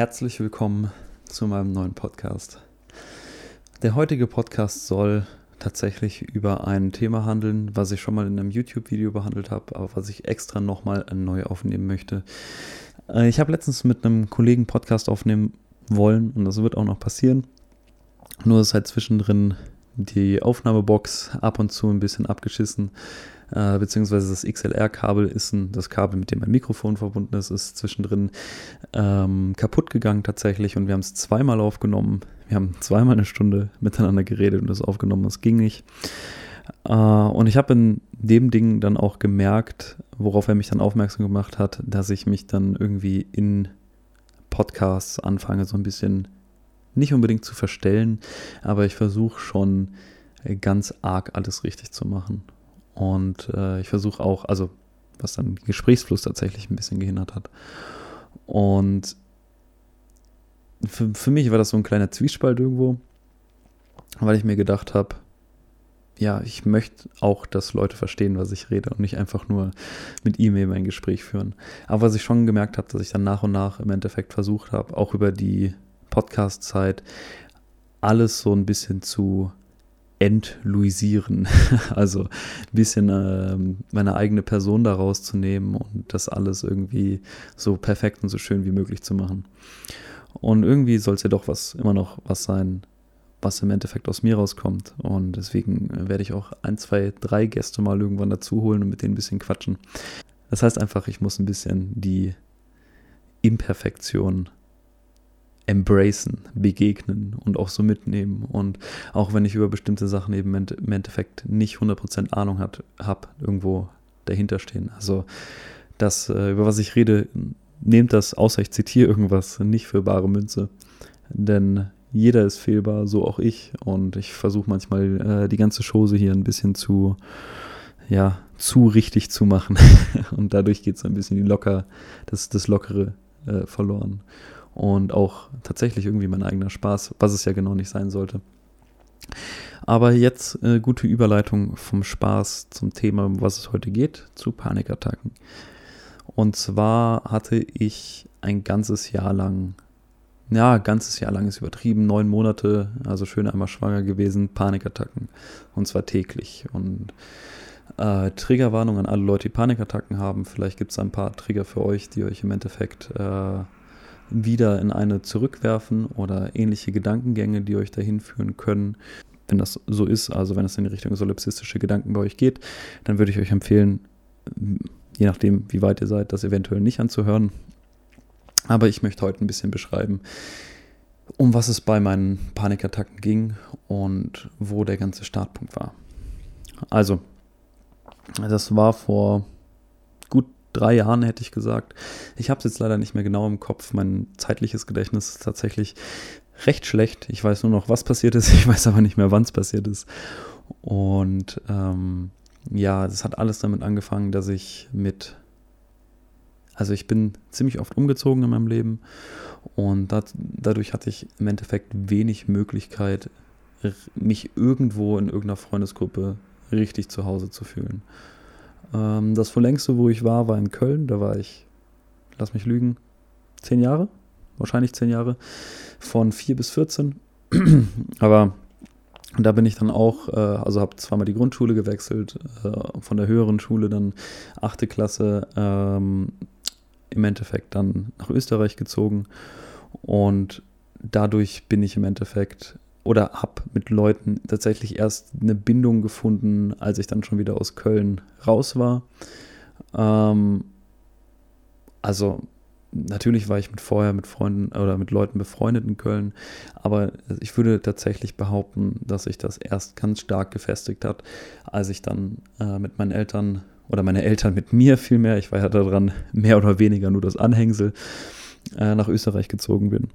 herzlich willkommen zu meinem neuen Podcast. Der heutige Podcast soll tatsächlich über ein Thema handeln, was ich schon mal in einem YouTube-Video behandelt habe, aber was ich extra nochmal neu aufnehmen möchte. Äh, ich habe letztens mit einem Kollegen Podcast aufnehmen wollen und das wird auch noch passieren. Nur ist halt zwischendrin die Aufnahmebox ab und zu ein bisschen abgeschissen äh, beziehungsweise das XLR-Kabel ist ein, das Kabel, mit dem mein Mikrofon verbunden ist, ist zwischendrin ähm, kaputt gegangen tatsächlich und wir haben es zweimal aufgenommen. Wir haben zweimal eine Stunde miteinander geredet und das aufgenommen, das ging nicht. Äh, und ich habe in dem Ding dann auch gemerkt, worauf er mich dann aufmerksam gemacht hat, dass ich mich dann irgendwie in Podcasts anfange, so ein bisschen nicht unbedingt zu verstellen, aber ich versuche schon ganz arg alles richtig zu machen. Und äh, ich versuche auch, also was dann den Gesprächsfluss tatsächlich ein bisschen gehindert hat. Und für, für mich war das so ein kleiner Zwiespalt irgendwo, weil ich mir gedacht habe, ja, ich möchte auch, dass Leute verstehen, was ich rede und nicht einfach nur mit E-Mail mein Gespräch führen. Aber was ich schon gemerkt habe, dass ich dann nach und nach im Endeffekt versucht habe, auch über die Podcast-Zeit alles so ein bisschen zu entluisieren. Also ein bisschen äh, meine eigene Person daraus zu nehmen und das alles irgendwie so perfekt und so schön wie möglich zu machen. Und irgendwie soll es ja doch was, immer noch was sein, was im Endeffekt aus mir rauskommt. Und deswegen werde ich auch ein, zwei, drei Gäste mal irgendwann dazu holen und mit denen ein bisschen quatschen. Das heißt einfach, ich muss ein bisschen die Imperfektion embracen, begegnen und auch so mitnehmen. Und auch wenn ich über bestimmte Sachen eben im Endeffekt nicht 100% Ahnung habe, irgendwo dahinter stehen. Also das, äh, über was ich rede, nehmt das, außer ich zitiere irgendwas, nicht für bare Münze. Denn jeder ist fehlbar, so auch ich. Und ich versuche manchmal äh, die ganze Chose hier ein bisschen zu, ja, zu richtig zu machen. und dadurch geht so ein bisschen die locker, das, das Lockere äh, verloren und auch tatsächlich irgendwie mein eigener Spaß, was es ja genau nicht sein sollte. Aber jetzt äh, gute Überleitung vom Spaß zum Thema, um was es heute geht, zu Panikattacken. Und zwar hatte ich ein ganzes Jahr lang, ja, ganzes Jahr lang ist übertrieben, neun Monate, also schön einmal schwanger gewesen, Panikattacken. Und zwar täglich. Und äh, Triggerwarnung an alle Leute, die Panikattacken haben. Vielleicht gibt es ein paar Trigger für euch, die euch im Endeffekt äh, wieder in eine zurückwerfen oder ähnliche Gedankengänge, die euch dahin führen können. Wenn das so ist, also wenn es in die Richtung solipsistische Gedanken bei euch geht, dann würde ich euch empfehlen, je nachdem, wie weit ihr seid, das eventuell nicht anzuhören. Aber ich möchte heute ein bisschen beschreiben, um was es bei meinen Panikattacken ging und wo der ganze Startpunkt war. Also, das war vor drei Jahren, hätte ich gesagt. Ich habe es jetzt leider nicht mehr genau im Kopf. Mein zeitliches Gedächtnis ist tatsächlich recht schlecht. Ich weiß nur noch, was passiert ist. Ich weiß aber nicht mehr, wann es passiert ist. Und ähm, ja, es hat alles damit angefangen, dass ich mit, also ich bin ziemlich oft umgezogen in meinem Leben und dat, dadurch hatte ich im Endeffekt wenig Möglichkeit, mich irgendwo in irgendeiner Freundesgruppe richtig zu Hause zu fühlen. Ähm, das vorlängste, wo ich war, war in Köln. Da war ich, lass mich lügen, zehn Jahre. Wahrscheinlich zehn Jahre. Von vier bis 14. Aber da bin ich dann auch, äh, also habe zweimal die Grundschule gewechselt, äh, von der höheren Schule dann achte Klasse, ähm, im Endeffekt dann nach Österreich gezogen. Und dadurch bin ich im Endeffekt oder habe mit Leuten tatsächlich erst eine Bindung gefunden, als ich dann schon wieder aus Köln raus war. Ähm, also natürlich war ich mit vorher mit Freunden oder mit Leuten befreundet in Köln, aber ich würde tatsächlich behaupten, dass sich das erst ganz stark gefestigt hat, als ich dann äh, mit meinen Eltern oder meine Eltern mit mir vielmehr, ich war ja daran mehr oder weniger nur das Anhängsel, äh, nach Österreich gezogen bin.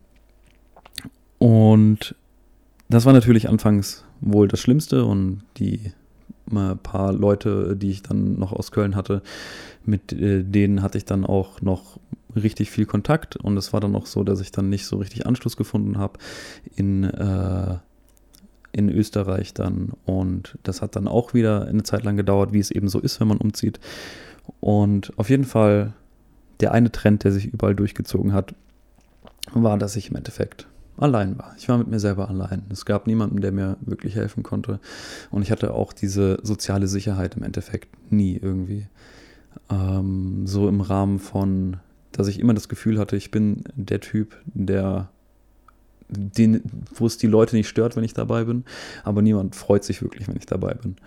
Und das war natürlich anfangs wohl das Schlimmste und die paar Leute, die ich dann noch aus Köln hatte, mit äh, denen hatte ich dann auch noch richtig viel Kontakt und es war dann auch so, dass ich dann nicht so richtig Anschluss gefunden habe in, äh, in Österreich dann und das hat dann auch wieder eine Zeit lang gedauert, wie es eben so ist, wenn man umzieht und auf jeden Fall der eine Trend, der sich überall durchgezogen hat, war, dass ich im Endeffekt allein war. Ich war mit mir selber allein. Es gab niemanden, der mir wirklich helfen konnte. Und ich hatte auch diese soziale Sicherheit im Endeffekt nie irgendwie. Ähm, so im Rahmen von, dass ich immer das Gefühl hatte, ich bin der Typ, der den, wo es die Leute nicht stört, wenn ich dabei bin, aber niemand freut sich wirklich, wenn ich dabei bin.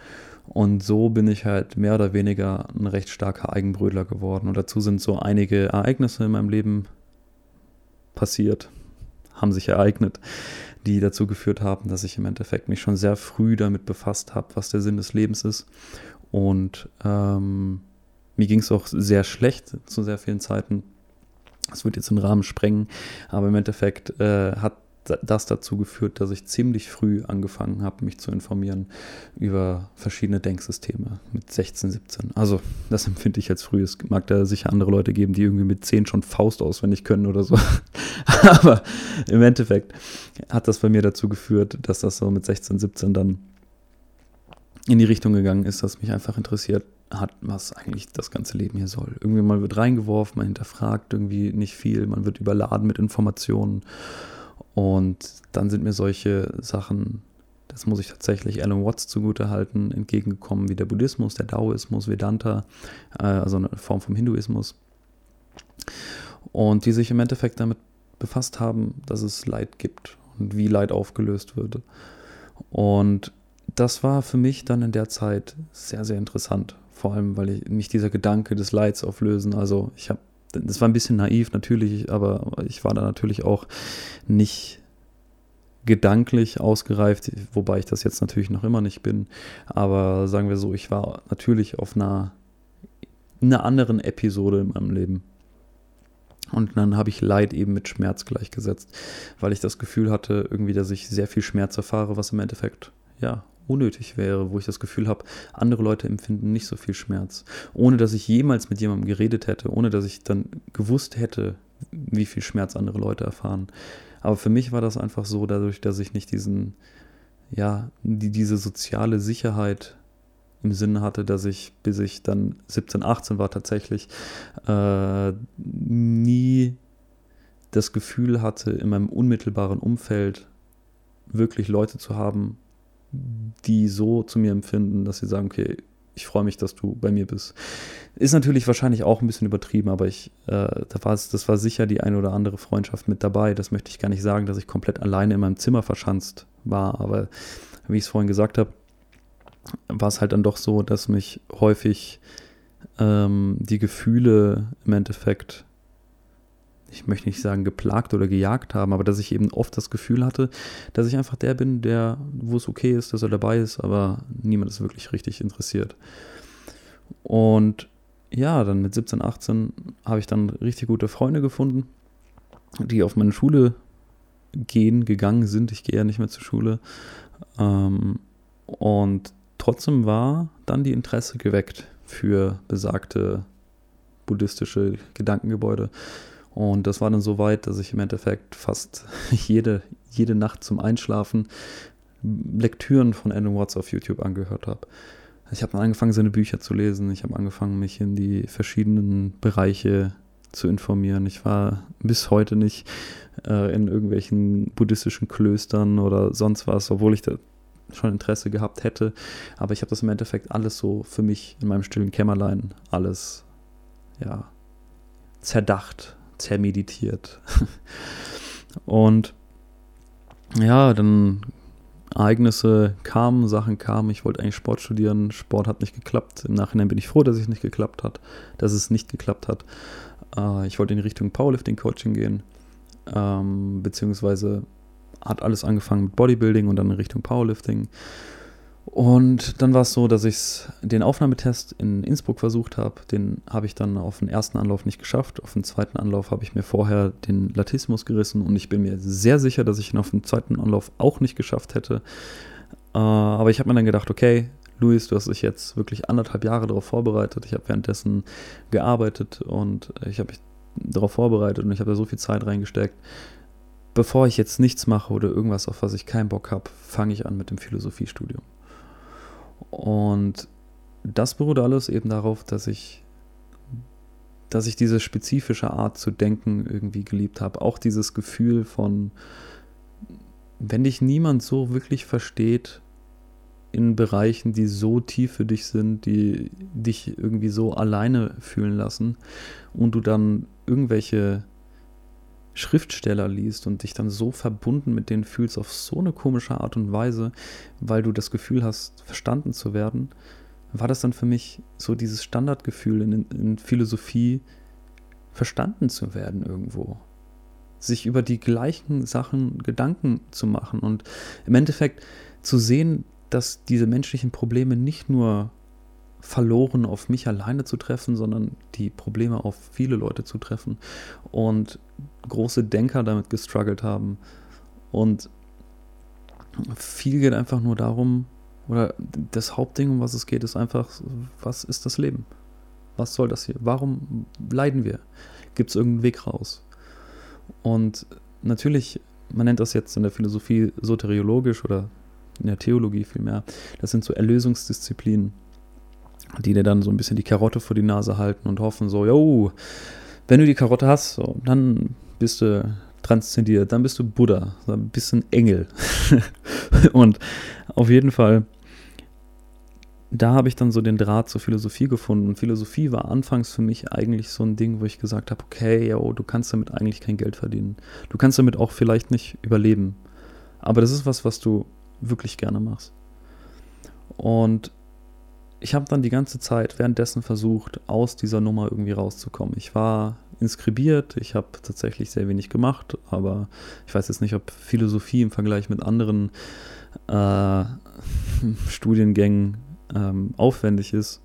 Und so bin ich halt mehr oder weniger ein recht starker Eigenbrödler geworden. Und dazu sind so einige Ereignisse in meinem Leben passiert, haben sich ereignet, die dazu geführt haben, dass ich im Endeffekt mich schon sehr früh damit befasst habe, was der Sinn des Lebens ist. Und ähm, mir ging es auch sehr schlecht zu sehr vielen Zeiten. Das wird jetzt den Rahmen sprengen, aber im Endeffekt äh, hat das dazu geführt, dass ich ziemlich früh angefangen habe, mich zu informieren über verschiedene Denksysteme mit 16, 17. Also das empfinde ich als früh. Es mag da sicher andere Leute geben, die irgendwie mit 10 schon Faust auswendig können oder so. Aber im Endeffekt hat das bei mir dazu geführt, dass das so mit 16, 17 dann in die Richtung gegangen ist, dass mich einfach interessiert hat, was eigentlich das ganze Leben hier soll. Irgendwie man wird reingeworfen, man hinterfragt irgendwie nicht viel, man wird überladen mit Informationen und dann sind mir solche Sachen, das muss ich tatsächlich Alan Watts zugute halten, entgegengekommen, wie der Buddhismus, der Daoismus, Vedanta, äh, also eine Form vom Hinduismus. Und die sich im Endeffekt damit befasst haben, dass es Leid gibt und wie Leid aufgelöst wird. Und das war für mich dann in der Zeit sehr, sehr interessant. Vor allem, weil ich, mich dieser Gedanke des Leids auflösen, also ich habe das war ein bisschen naiv natürlich, aber ich war da natürlich auch nicht gedanklich ausgereift, wobei ich das jetzt natürlich noch immer nicht bin. Aber sagen wir so, ich war natürlich auf einer, einer anderen Episode in meinem Leben. Und dann habe ich Leid eben mit Schmerz gleichgesetzt, weil ich das Gefühl hatte, irgendwie, dass ich sehr viel Schmerz erfahre, was im Endeffekt ja unnötig wäre, wo ich das Gefühl habe, andere Leute empfinden nicht so viel Schmerz. Ohne dass ich jemals mit jemandem geredet hätte, ohne dass ich dann gewusst hätte, wie viel Schmerz andere Leute erfahren. Aber für mich war das einfach so, dadurch, dass ich nicht diesen, ja, die, diese soziale Sicherheit im Sinne hatte, dass ich, bis ich dann 17, 18 war, tatsächlich äh, nie das Gefühl hatte, in meinem unmittelbaren Umfeld wirklich Leute zu haben, die so zu mir empfinden, dass sie sagen, okay, ich freue mich, dass du bei mir bist. Ist natürlich wahrscheinlich auch ein bisschen übertrieben, aber ich, äh, da war es, das war sicher die eine oder andere Freundschaft mit dabei. Das möchte ich gar nicht sagen, dass ich komplett alleine in meinem Zimmer verschanzt war, aber wie ich es vorhin gesagt habe, war es halt dann doch so, dass mich häufig ähm, die Gefühle im Endeffekt ich möchte nicht sagen geplagt oder gejagt haben, aber dass ich eben oft das Gefühl hatte, dass ich einfach der bin, der, wo es okay ist, dass er dabei ist, aber niemand ist wirklich richtig interessiert. Und ja, dann mit 17, 18 habe ich dann richtig gute Freunde gefunden, die auf meine Schule gehen, gegangen sind. Ich gehe ja nicht mehr zur Schule. Ähm, und trotzdem war dann die Interesse geweckt für besagte buddhistische Gedankengebäude. Und das war dann so weit, dass ich im Endeffekt fast jede, jede Nacht zum Einschlafen Lektüren von Andrew Watts auf YouTube angehört habe. Ich habe angefangen, seine Bücher zu lesen. Ich habe angefangen, mich in die verschiedenen Bereiche zu informieren. Ich war bis heute nicht äh, in irgendwelchen buddhistischen Klöstern oder sonst was, obwohl ich da schon Interesse gehabt hätte. Aber ich habe das im Endeffekt alles so für mich in meinem stillen Kämmerlein alles ja zerdacht zermeditiert. Und ja, dann Ereignisse kamen, Sachen kamen. Ich wollte eigentlich Sport studieren. Sport hat nicht geklappt. Im Nachhinein bin ich froh, dass es nicht geklappt hat, dass es nicht geklappt hat. Äh, ich wollte in Richtung Powerlifting-Coaching gehen, ähm, beziehungsweise hat alles angefangen mit Bodybuilding und dann in Richtung Powerlifting. Und dann war es so, dass ich den Aufnahmetest in Innsbruck versucht habe. Den habe ich dann auf den ersten Anlauf nicht geschafft. Auf den zweiten Anlauf habe ich mir vorher den Latismus gerissen und ich bin mir sehr sicher, dass ich ihn auf dem zweiten Anlauf auch nicht geschafft hätte. Äh, aber ich habe mir dann gedacht, okay, Luis, du hast dich jetzt wirklich anderthalb Jahre darauf vorbereitet. Ich habe währenddessen gearbeitet und ich habe mich darauf vorbereitet und ich habe da so viel Zeit reingesteckt. Bevor ich jetzt nichts mache oder irgendwas, auf was ich keinen Bock habe, fange ich an mit dem Philosophiestudium. Und das beruht alles eben darauf, dass ich dass ich diese spezifische Art zu denken irgendwie geliebt habe. Auch dieses Gefühl von, wenn dich niemand so wirklich versteht, in Bereichen, die so tief für dich sind, die dich irgendwie so alleine fühlen lassen und du dann irgendwelche Schriftsteller liest und dich dann so verbunden mit denen fühlst auf so eine komische Art und Weise, weil du das Gefühl hast, verstanden zu werden, war das dann für mich so dieses Standardgefühl in, in Philosophie, verstanden zu werden irgendwo. Sich über die gleichen Sachen Gedanken zu machen und im Endeffekt zu sehen, dass diese menschlichen Probleme nicht nur verloren auf mich alleine zu treffen, sondern die Probleme auf viele Leute zu treffen und große Denker damit gestruggelt haben. Und viel geht einfach nur darum, oder das Hauptding, um was es geht, ist einfach, was ist das Leben? Was soll das hier? Warum leiden wir? Gibt es irgendeinen Weg raus? Und natürlich, man nennt das jetzt in der Philosophie soteriologisch oder in der Theologie vielmehr, das sind so Erlösungsdisziplinen, die dir dann so ein bisschen die Karotte vor die Nase halten und hoffen so, jo, wenn du die Karotte hast, so, dann bist du transzendiert, dann bist du Buddha, dann bist du ein Engel. und auf jeden Fall da habe ich dann so den Draht zur Philosophie gefunden. Und Philosophie war anfangs für mich eigentlich so ein Ding, wo ich gesagt habe, okay, yo, du kannst damit eigentlich kein Geld verdienen. Du kannst damit auch vielleicht nicht überleben. Aber das ist was, was du wirklich gerne machst. Und ich habe dann die ganze Zeit währenddessen versucht, aus dieser Nummer irgendwie rauszukommen. Ich war inskribiert, ich habe tatsächlich sehr wenig gemacht, aber ich weiß jetzt nicht, ob Philosophie im Vergleich mit anderen äh, Studiengängen ähm, aufwendig ist.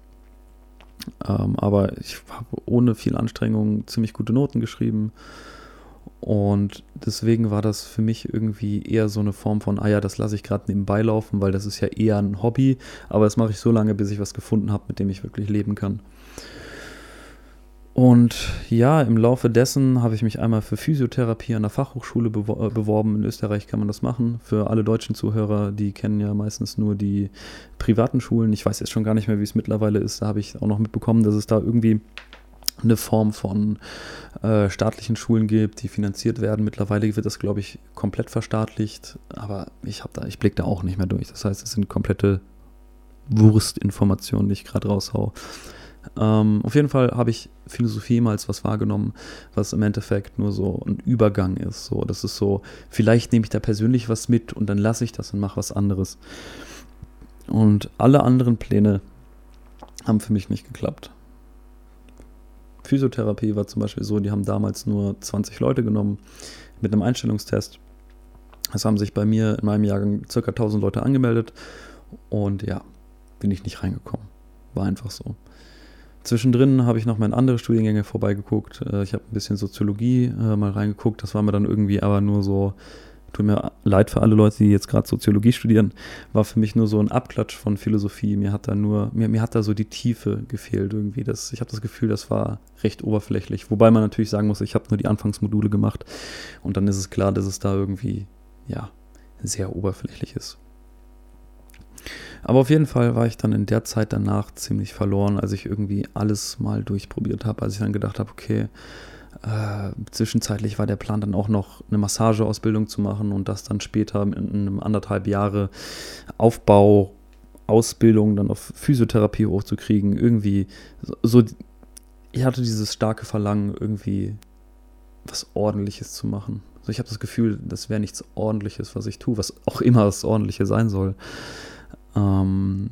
Ähm, aber ich habe ohne viel Anstrengung ziemlich gute Noten geschrieben. Und deswegen war das für mich irgendwie eher so eine Form von, ah ja, das lasse ich gerade nebenbei laufen, weil das ist ja eher ein Hobby, aber das mache ich so lange, bis ich was gefunden habe, mit dem ich wirklich leben kann. Und ja, im Laufe dessen habe ich mich einmal für Physiotherapie an der Fachhochschule äh, beworben. In Österreich kann man das machen. Für alle deutschen Zuhörer, die kennen ja meistens nur die privaten Schulen. Ich weiß jetzt schon gar nicht mehr, wie es mittlerweile ist. Da habe ich auch noch mitbekommen, dass es da irgendwie eine Form von äh, staatlichen Schulen gibt, die finanziert werden. Mittlerweile wird das, glaube ich, komplett verstaatlicht. Aber ich habe da, ich blicke da auch nicht mehr durch. Das heißt, es sind komplette Wurstinformationen, die ich gerade raushau. Ähm, auf jeden Fall habe ich Philosophie mal als was wahrgenommen, was im Endeffekt nur so ein Übergang ist. So, das ist so, vielleicht nehme ich da persönlich was mit und dann lasse ich das und mache was anderes. Und alle anderen Pläne haben für mich nicht geklappt. Physiotherapie war zum Beispiel so, die haben damals nur 20 Leute genommen mit einem Einstellungstest. Es haben sich bei mir in meinem Jahrgang ca. 1000 Leute angemeldet und ja, bin ich nicht reingekommen. War einfach so. Zwischendrin habe ich noch mal in andere Studiengänge vorbeigeguckt. Äh, ich habe ein bisschen Soziologie äh, mal reingeguckt. Das war mir dann irgendwie aber nur so, tut mir leid für alle Leute, die jetzt gerade Soziologie studieren, war für mich nur so ein Abklatsch von Philosophie. Mir hat da nur, mir, mir hat da so die Tiefe gefehlt irgendwie. Das, ich habe das Gefühl, das war recht oberflächlich. Wobei man natürlich sagen muss, ich habe nur die Anfangsmodule gemacht und dann ist es klar, dass es da irgendwie, ja, sehr oberflächlich ist. Aber auf jeden Fall war ich dann in der Zeit danach ziemlich verloren, als ich irgendwie alles mal durchprobiert habe, als ich dann gedacht habe, okay, äh, zwischenzeitlich war der Plan dann auch noch eine Massageausbildung zu machen und das dann später in einem anderthalb Jahre Aufbau, Ausbildung dann auf Physiotherapie hochzukriegen. Irgendwie so, ich hatte dieses starke Verlangen, irgendwie was Ordentliches zu machen. Also ich habe das Gefühl, das wäre nichts Ordentliches, was ich tue, was auch immer das Ordentliche sein soll. Ähm,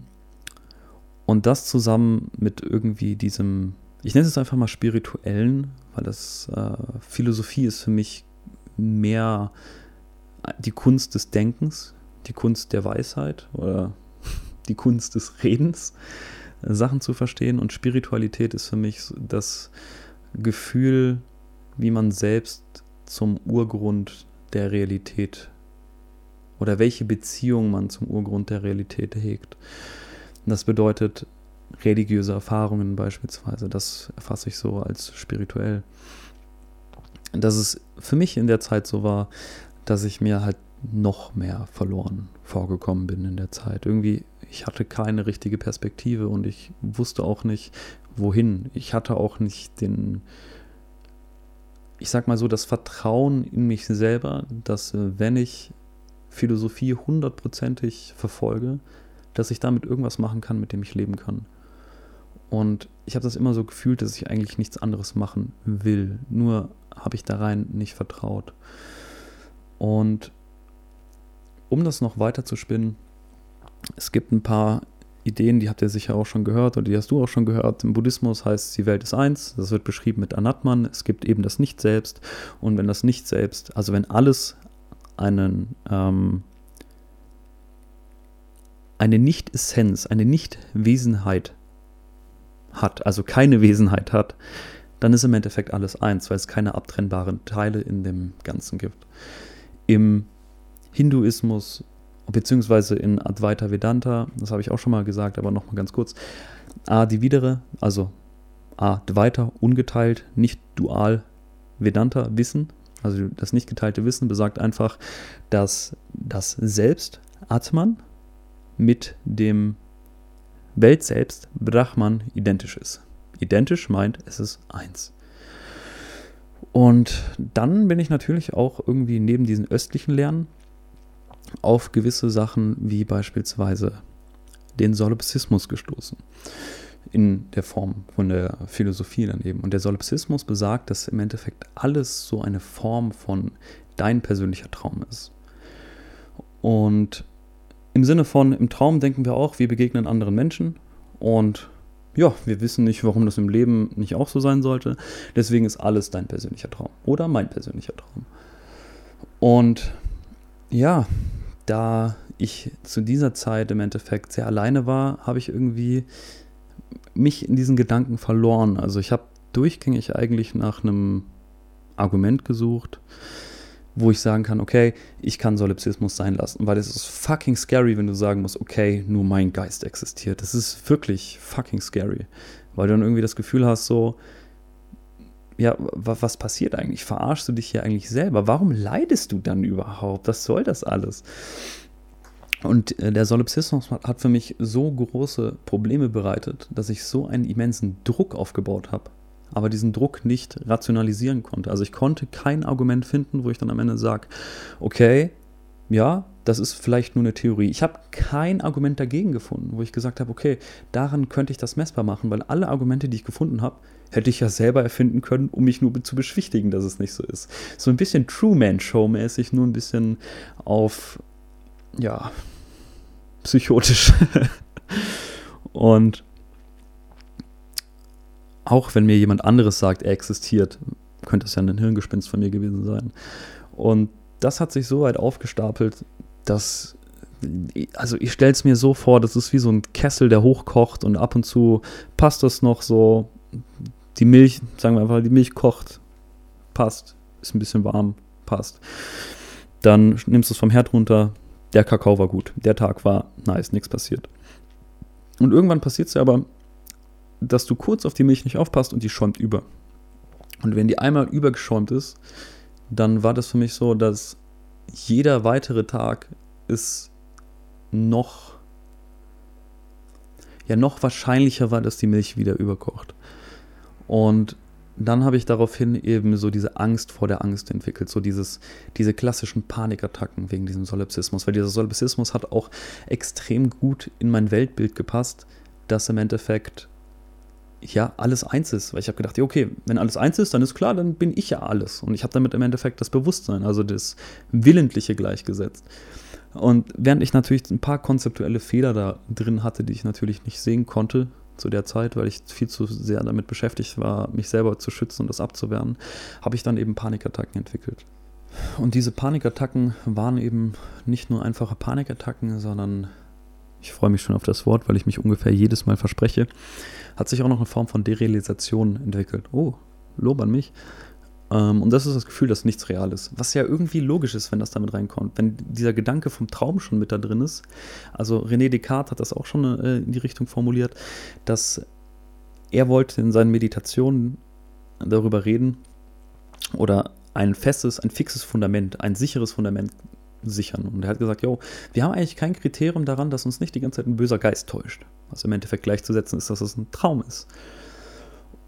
und das zusammen mit irgendwie diesem, ich nenne es einfach mal spirituellen, weil das äh, Philosophie ist für mich mehr die Kunst des Denkens, die Kunst der Weisheit oder die Kunst des Redens, äh, Sachen zu verstehen. Und Spiritualität ist für mich das Gefühl, wie man selbst zum Urgrund der Realität oder welche Beziehung man zum Urgrund der Realität hegt. das bedeutet religiöse Erfahrungen beispielsweise, das erfasse ich so als spirituell. Dass es für mich in der Zeit so war, dass ich mir halt noch mehr verloren vorgekommen bin in der Zeit. Irgendwie, ich hatte keine richtige Perspektive und ich wusste auch nicht, wohin. Ich hatte auch nicht den, ich sag mal so, das Vertrauen in mich selber, dass äh, wenn ich Philosophie hundertprozentig verfolge, dass ich damit irgendwas machen kann, mit dem ich leben kann. Und ich habe das immer so gefühlt, dass ich eigentlich nichts anderes machen will. Nur habe ich da rein nicht vertraut. Und um das noch weiter zu spinnen, es gibt ein paar Ideen, die habt ihr sicher auch schon gehört oder die hast du auch schon gehört. Im Buddhismus heißt die Welt ist eins. Das wird beschrieben mit Anatman. Es gibt eben das Nicht-Selbst. Und wenn das Nicht-Selbst, also wenn alles einen, ähm, eine Nicht-Essenz, eine Nicht-Wesenheit hat, also keine Wesenheit hat, dann ist im Endeffekt alles eins, weil es keine abtrennbaren Teile in dem Ganzen gibt. Im Hinduismus beziehungsweise in Advaita Vedanta, das habe ich auch schon mal gesagt, aber nochmal ganz kurz, Adivide, also Advaita, ungeteilt, nicht dual, Vedanta, Wissen, also das nicht geteilte Wissen besagt einfach, dass das Selbst, Atman, mit dem Welt selbst, Brahman, identisch ist. Identisch meint, es ist eins. Und dann bin ich natürlich auch irgendwie neben diesen östlichen Lernen auf gewisse Sachen wie beispielsweise den Solipsismus gestoßen. In der Form von der Philosophie daneben. Und der Solipsismus besagt, dass im Endeffekt alles so eine Form von dein persönlicher Traum ist. Und im Sinne von, im Traum denken wir auch, wir begegnen anderen Menschen und ja, wir wissen nicht, warum das im Leben nicht auch so sein sollte. Deswegen ist alles dein persönlicher Traum oder mein persönlicher Traum. Und ja, da ich zu dieser Zeit im Endeffekt sehr alleine war, habe ich irgendwie mich in diesen Gedanken verloren. Also ich habe durchgängig eigentlich nach einem Argument gesucht, wo ich sagen kann, okay, ich kann Solipsismus sein lassen, weil es ist fucking scary, wenn du sagen musst, okay, nur mein Geist existiert. Das ist wirklich fucking scary, weil du dann irgendwie das Gefühl hast, so, ja, was passiert eigentlich? Verarschst du dich hier eigentlich selber? Warum leidest du dann überhaupt? Was soll das alles? Und äh, der Solipsismus hat für mich so große Probleme bereitet, dass ich so einen immensen Druck aufgebaut habe aber diesen Druck nicht rationalisieren konnte. Also ich konnte kein Argument finden, wo ich dann am Ende sage, okay, ja, das ist vielleicht nur eine Theorie. Ich habe kein Argument dagegen gefunden, wo ich gesagt habe, okay, daran könnte ich das messbar machen, weil alle Argumente, die ich gefunden habe, hätte ich ja selber erfinden können, um mich nur zu beschwichtigen, dass es nicht so ist. So ein bisschen Truman-Show-mäßig, nur ein bisschen auf, ja, psychotisch. Und auch wenn mir jemand anderes sagt, er existiert, könnte es ja ein Hirngespinst von mir gewesen sein. Und das hat sich so weit aufgestapelt, dass, also ich stelle es mir so vor, das ist wie so ein Kessel, der hochkocht und ab und zu passt das noch so, die Milch, sagen wir einfach, die Milch kocht, passt, ist ein bisschen warm, passt. Dann nimmst du es vom Herd runter, der Kakao war gut, der Tag war nice, nichts passiert. Und irgendwann passiert es ja aber, dass du kurz auf die Milch nicht aufpasst und die schäumt über. Und wenn die einmal übergeschäumt ist, dann war das für mich so, dass jeder weitere Tag ist noch, ja, noch wahrscheinlicher war, dass die Milch wieder überkocht. Und dann habe ich daraufhin eben so diese Angst vor der Angst entwickelt, so dieses, diese klassischen Panikattacken wegen diesem Solipsismus, weil dieser Solipsismus hat auch extrem gut in mein Weltbild gepasst, dass im Endeffekt ja, alles eins ist. Weil ich habe gedacht, ja, okay, wenn alles eins ist, dann ist klar, dann bin ich ja alles. Und ich habe damit im Endeffekt das Bewusstsein, also das Willentliche gleichgesetzt. Und während ich natürlich ein paar konzeptuelle Fehler da drin hatte, die ich natürlich nicht sehen konnte zu der Zeit, weil ich viel zu sehr damit beschäftigt war, mich selber zu schützen und das abzuwehren, habe ich dann eben Panikattacken entwickelt. Und diese Panikattacken waren eben nicht nur einfache Panikattacken, sondern ich freue mich schon auf das Wort, weil ich mich ungefähr jedes Mal verspreche, hat sich auch noch eine Form von Derealisation entwickelt. Oh, Lob an mich. Ähm, und das ist das Gefühl, dass nichts real ist. Was ja irgendwie logisch ist, wenn das damit reinkommt. Wenn dieser Gedanke vom Traum schon mit da drin ist. Also René Descartes hat das auch schon äh, in die Richtung formuliert, dass er wollte in seinen Meditationen darüber reden oder ein festes, ein fixes Fundament, ein sicheres Fundament sichern. Und er hat gesagt, jo, wir haben eigentlich kein Kriterium daran, dass uns nicht die ganze Zeit ein böser Geist täuscht. Was im Endeffekt gleichzusetzen ist, dass es ein Traum ist.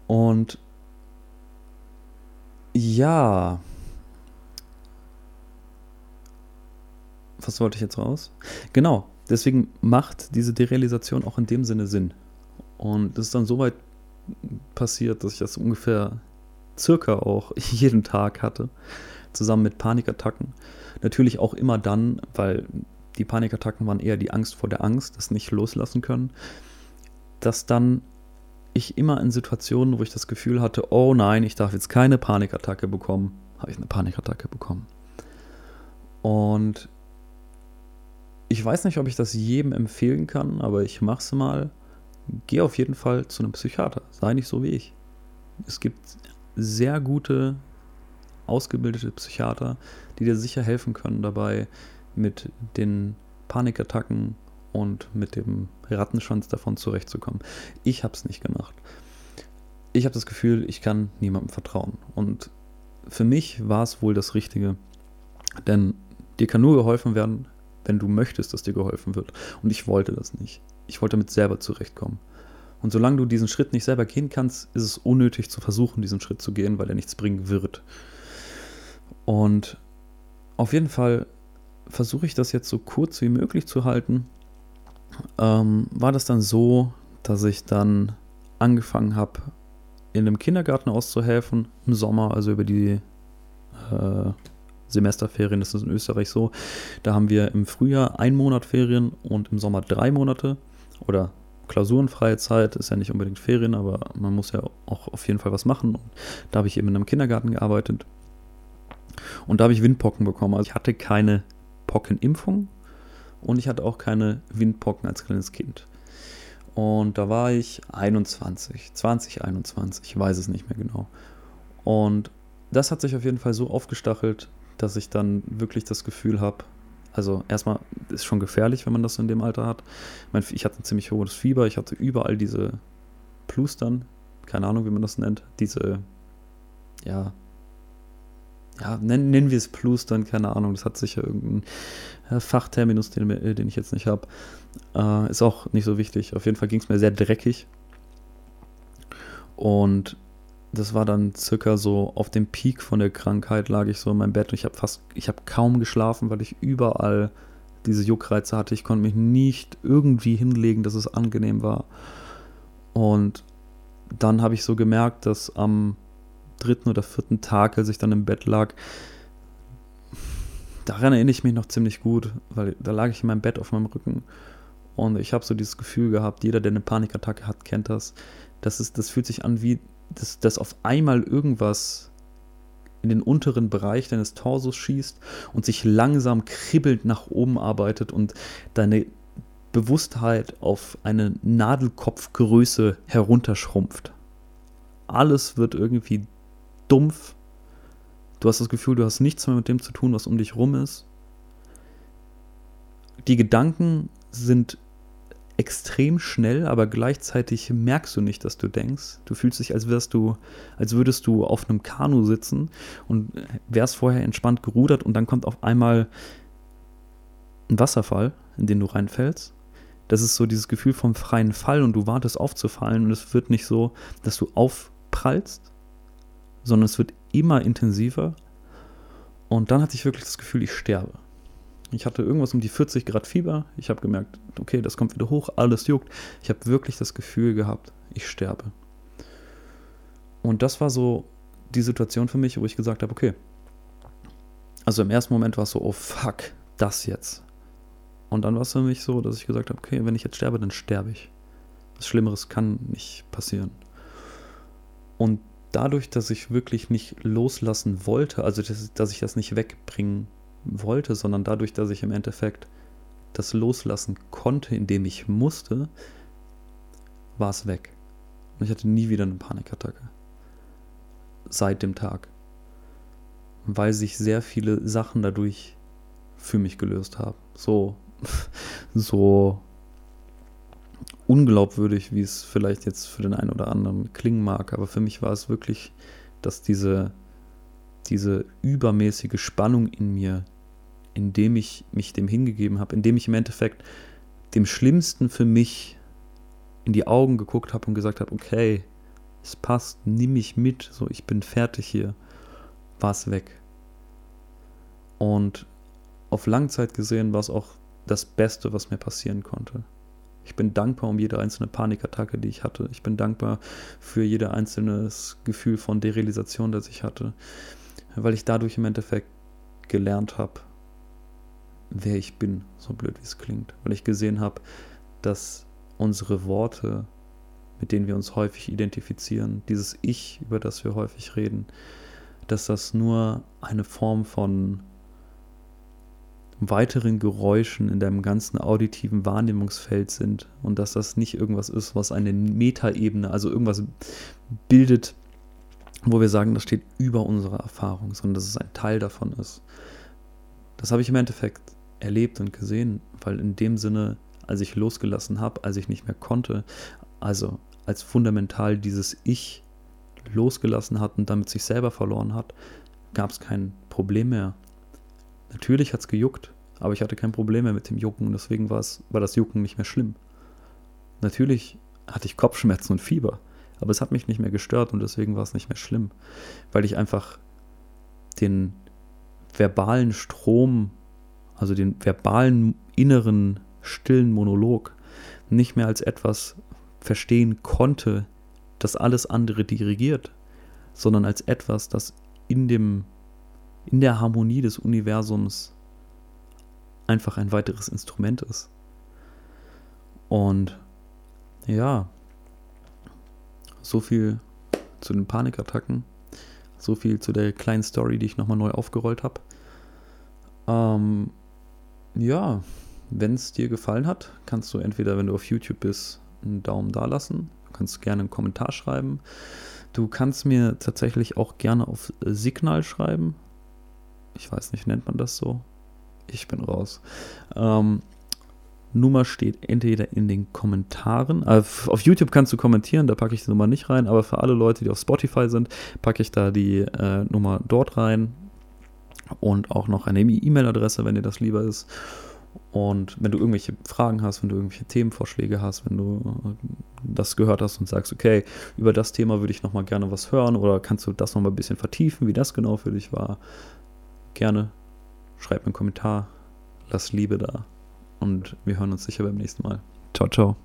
Und ja, was wollte ich jetzt raus? Genau, deswegen macht diese Derealisation auch in dem Sinne Sinn. Und das ist dann so weit passiert, dass ich das ungefähr circa auch jeden Tag hatte, zusammen mit Panikattacken. Natürlich auch immer dann, weil die Panikattacken waren eher die Angst vor der Angst, das nicht loslassen können, dass dann ich immer in Situationen, wo ich das Gefühl hatte, oh nein, ich darf jetzt keine Panikattacke bekommen, habe ich eine Panikattacke bekommen. Und ich weiß nicht, ob ich das jedem empfehlen kann, aber ich mache es mal. Geh auf jeden Fall zu einem Psychiater. Sei nicht so wie ich. Es gibt sehr gute, ausgebildete Psychiater, die dir sicher helfen können dabei, mit den Panikattacken und mit dem Rattenschwanz davon zurechtzukommen. Ich habe es nicht gemacht. Ich habe das Gefühl, ich kann niemandem vertrauen. Und für mich war es wohl das Richtige. Denn dir kann nur geholfen werden, wenn du möchtest, dass dir geholfen wird. Und ich wollte das nicht. Ich wollte damit selber zurechtkommen. Und solange du diesen Schritt nicht selber gehen kannst, ist es unnötig zu versuchen, diesen Schritt zu gehen, weil er nichts bringen wird. Und auf jeden Fall versuche ich das jetzt so kurz wie möglich zu halten. Ähm, war das dann so, dass ich dann angefangen habe, in einem Kindergarten auszuhelfen im Sommer, also über die äh, Semesterferien, das ist in Österreich so. Da haben wir im Frühjahr ein Monat Ferien und im Sommer drei Monate oder klausurenfreie Zeit, ist ja nicht unbedingt Ferien, aber man muss ja auch auf jeden Fall was machen. Und da habe ich eben in einem Kindergarten gearbeitet. Und da habe ich Windpocken bekommen. Also ich hatte keine Pockenimpfung und ich hatte auch keine Windpocken als kleines Kind. Und da war ich 21, 2021, ich weiß es nicht mehr genau. Und das hat sich auf jeden Fall so aufgestachelt, dass ich dann wirklich das Gefühl habe, also erstmal ist schon gefährlich, wenn man das in dem Alter hat. Ich, hatte ein ziemlich hohes Fieber, ich hatte überall diese Plustern, keine Ahnung, wie man das nennt, diese, ja, ja, nennen, nennen wir es Plustern, keine Ahnung, das hat sicher irgendeinen Fachterminus, den, den ich jetzt nicht habe. Äh, ist auch nicht so wichtig. Auf jeden Fall ging es mir sehr dreckig. Und das war dann circa so auf dem Peak von der Krankheit lag ich so in meinem Bett und ich habe fast, ich habe kaum geschlafen, weil ich überall diese Juckreize hatte. Ich konnte mich nicht irgendwie hinlegen, dass es angenehm war. Und dann habe ich so gemerkt, dass am dritten oder vierten Tag, als ich dann im Bett lag, daran erinnere ich mich noch ziemlich gut, weil da lag ich in meinem Bett auf meinem Rücken und ich habe so dieses Gefühl gehabt, jeder, der eine Panikattacke hat, kennt das. Das, ist, das fühlt sich an wie, dass, dass auf einmal irgendwas in den unteren Bereich deines Torsos schießt und sich langsam kribbelnd nach oben arbeitet und deine Bewusstheit auf eine Nadelkopfgröße herunterschrumpft. Alles wird irgendwie dumpf. Du hast das Gefühl, du hast nichts mehr mit dem zu tun, was um dich rum ist. Die Gedanken sind extrem schnell, aber gleichzeitig merkst du nicht, dass du denkst. Du fühlst dich, als wärst du, als würdest du auf einem Kanu sitzen und wärst vorher entspannt gerudert und dann kommt auf einmal ein Wasserfall, in den du reinfällst. Das ist so dieses Gefühl vom freien Fall und du wartest aufzufallen und es wird nicht so, dass du aufprallst, sondern es wird immer intensiver. Und dann hatte ich wirklich das Gefühl, ich sterbe. Ich hatte irgendwas um die 40 Grad Fieber. Ich habe gemerkt, okay, das kommt wieder hoch, alles juckt. Ich habe wirklich das Gefühl gehabt, ich sterbe. Und das war so die Situation für mich, wo ich gesagt habe, okay. Also im ersten Moment war es so, oh fuck, das jetzt. Und dann war es für mich so, dass ich gesagt habe, okay, wenn ich jetzt sterbe, dann sterbe ich. Was Schlimmeres kann nicht passieren. Und dadurch, dass ich wirklich nicht loslassen wollte, also dass, dass ich das nicht wegbringen wollte, sondern dadurch, dass ich im Endeffekt das loslassen konnte, indem ich musste, war es weg. Und ich hatte nie wieder eine Panikattacke. Seit dem Tag. Weil sich sehr viele Sachen dadurch für mich gelöst haben. So, so unglaubwürdig, wie es vielleicht jetzt für den einen oder anderen klingen mag. Aber für mich war es wirklich, dass diese, diese übermäßige Spannung in mir indem ich mich dem hingegeben habe, indem ich im Endeffekt dem Schlimmsten für mich in die Augen geguckt habe und gesagt habe, okay, es passt, nimm mich mit, so ich bin fertig hier, war es weg. Und auf Langzeit gesehen war es auch das Beste, was mir passieren konnte. Ich bin dankbar um jede einzelne Panikattacke, die ich hatte. Ich bin dankbar für jede einzelne Gefühl von Derealisation, das ich hatte, weil ich dadurch im Endeffekt gelernt habe, wer ich bin, so blöd wie es klingt, weil ich gesehen habe, dass unsere Worte, mit denen wir uns häufig identifizieren, dieses Ich, über das wir häufig reden, dass das nur eine Form von weiteren Geräuschen in deinem ganzen auditiven Wahrnehmungsfeld sind und dass das nicht irgendwas ist, was eine Metaebene, also irgendwas bildet, wo wir sagen, das steht über unserer Erfahrung, sondern dass es ein Teil davon ist. Das habe ich im Endeffekt erlebt und gesehen, weil in dem Sinne, als ich losgelassen habe, als ich nicht mehr konnte, also als fundamental dieses Ich losgelassen hat und damit sich selber verloren hat, gab es kein Problem mehr. Natürlich hat es gejuckt, aber ich hatte kein Problem mehr mit dem Jucken, deswegen war das Jucken nicht mehr schlimm. Natürlich hatte ich Kopfschmerzen und Fieber, aber es hat mich nicht mehr gestört und deswegen war es nicht mehr schlimm, weil ich einfach den verbalen Strom, also den verbalen inneren stillen Monolog nicht mehr als etwas verstehen konnte, das alles andere dirigiert, sondern als etwas, das in dem in der Harmonie des Universums einfach ein weiteres Instrument ist. Und ja, so viel zu den Panikattacken, so viel zu der kleinen Story, die ich nochmal neu aufgerollt habe. Ähm, ja, wenn es dir gefallen hat, kannst du entweder, wenn du auf YouTube bist, einen Daumen da lassen. Kannst gerne einen Kommentar schreiben. Du kannst mir tatsächlich auch gerne auf Signal schreiben. Ich weiß nicht, nennt man das so? Ich bin raus. Ähm, Nummer steht entweder in den Kommentaren. Auf, auf, YouTube kannst du kommentieren, da packe ich die Nummer nicht rein, aber für alle Leute, die auf Spotify sind, packe ich da die äh, Nummer dort rein. Und auch noch eine E-Mail-Adresse, wenn dir das lieber ist. Und wenn du irgendwelche Fragen hast, wenn du irgendwelche Themenvorschläge hast, wenn du äh, das gehört hast und sagst, okay, über das Thema würde ich nochmal gerne was hören oder kannst du das nochmal ein bisschen vertiefen, wie das genau für dich war, gerne schreib mir einen Kommentar, lass Liebe da und wir hören uns sicher beim nächsten Mal. Ciao, ciao.